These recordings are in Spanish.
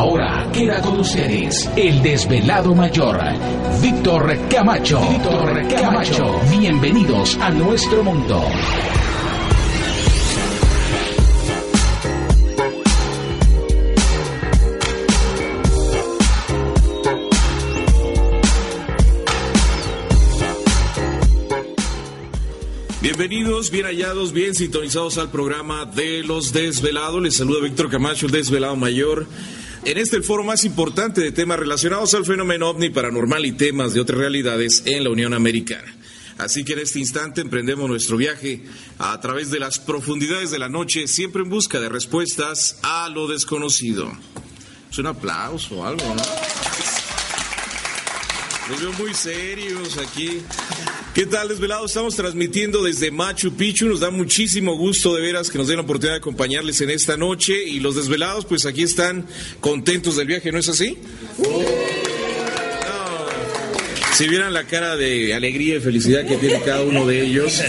Ahora queda con ustedes el desvelado mayor, Víctor Camacho. Víctor Camacho. Bienvenidos a nuestro mundo. Bienvenidos, bien hallados, bien sintonizados al programa de los desvelados. Les saluda Víctor Camacho, el desvelado mayor. En este el foro más importante de temas relacionados al fenómeno ovni paranormal y temas de otras realidades en la Unión Americana. Así que en este instante emprendemos nuestro viaje a través de las profundidades de la noche, siempre en busca de respuestas a lo desconocido. Es un aplauso o algo, ¿no? Los veo muy serios aquí. ¿Qué tal, desvelados? Estamos transmitiendo desde Machu Picchu. Nos da muchísimo gusto de veras que nos den la oportunidad de acompañarles en esta noche. Y los desvelados, pues aquí están contentos del viaje, ¿no es así? Si vieran la cara de alegría y felicidad que tiene cada uno de ellos.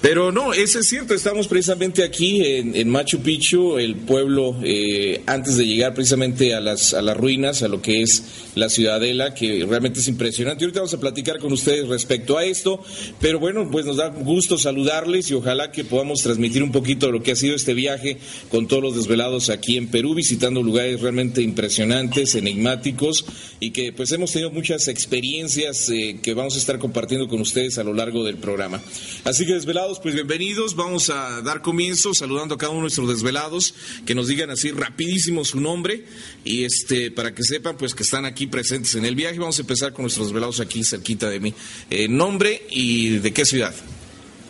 Pero no, eso es cierto, estamos precisamente aquí en, en Machu Picchu, el pueblo, eh, antes de llegar precisamente a las, a las ruinas, a lo que es la ciudadela, que realmente es impresionante. Y ahorita vamos a platicar con ustedes respecto a esto, pero bueno, pues nos da gusto saludarles y ojalá que podamos transmitir un poquito de lo que ha sido este viaje con todos los desvelados aquí en Perú, visitando lugares realmente impresionantes, enigmáticos, y que pues hemos tenido muchas experiencias eh, que vamos a estar compartiendo con ustedes a lo largo del programa. Así que desvelados, pues bienvenidos. Vamos a dar comienzo saludando a cada uno de nuestros desvelados, que nos digan así rapidísimo su nombre y este para que sepan pues que están aquí presentes en el viaje. Vamos a empezar con nuestros desvelados aquí cerquita de mí. Eh, nombre y de qué ciudad.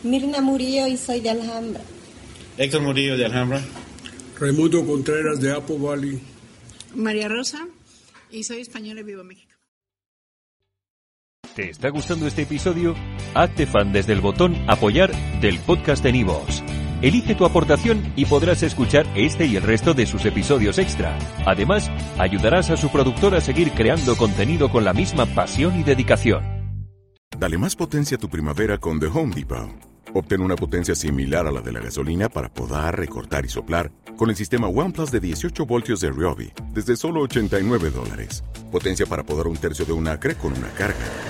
Mirna Murillo y soy de Alhambra. Héctor Murillo de Alhambra. Raimundo Contreras de Apple Valley. María Rosa y soy española y vivo en México. ¿Te está gustando este episodio? Hazte fan desde el botón Apoyar del podcast de Nivos. Elige tu aportación y podrás escuchar este y el resto de sus episodios extra. Además, ayudarás a su productor a seguir creando contenido con la misma pasión y dedicación. Dale más potencia a tu primavera con The Home Depot. Obtén una potencia similar a la de la gasolina para podar, recortar y soplar con el sistema OnePlus de 18 voltios de Ryobi desde solo 89 dólares. Potencia para podar un tercio de un acre con una carga.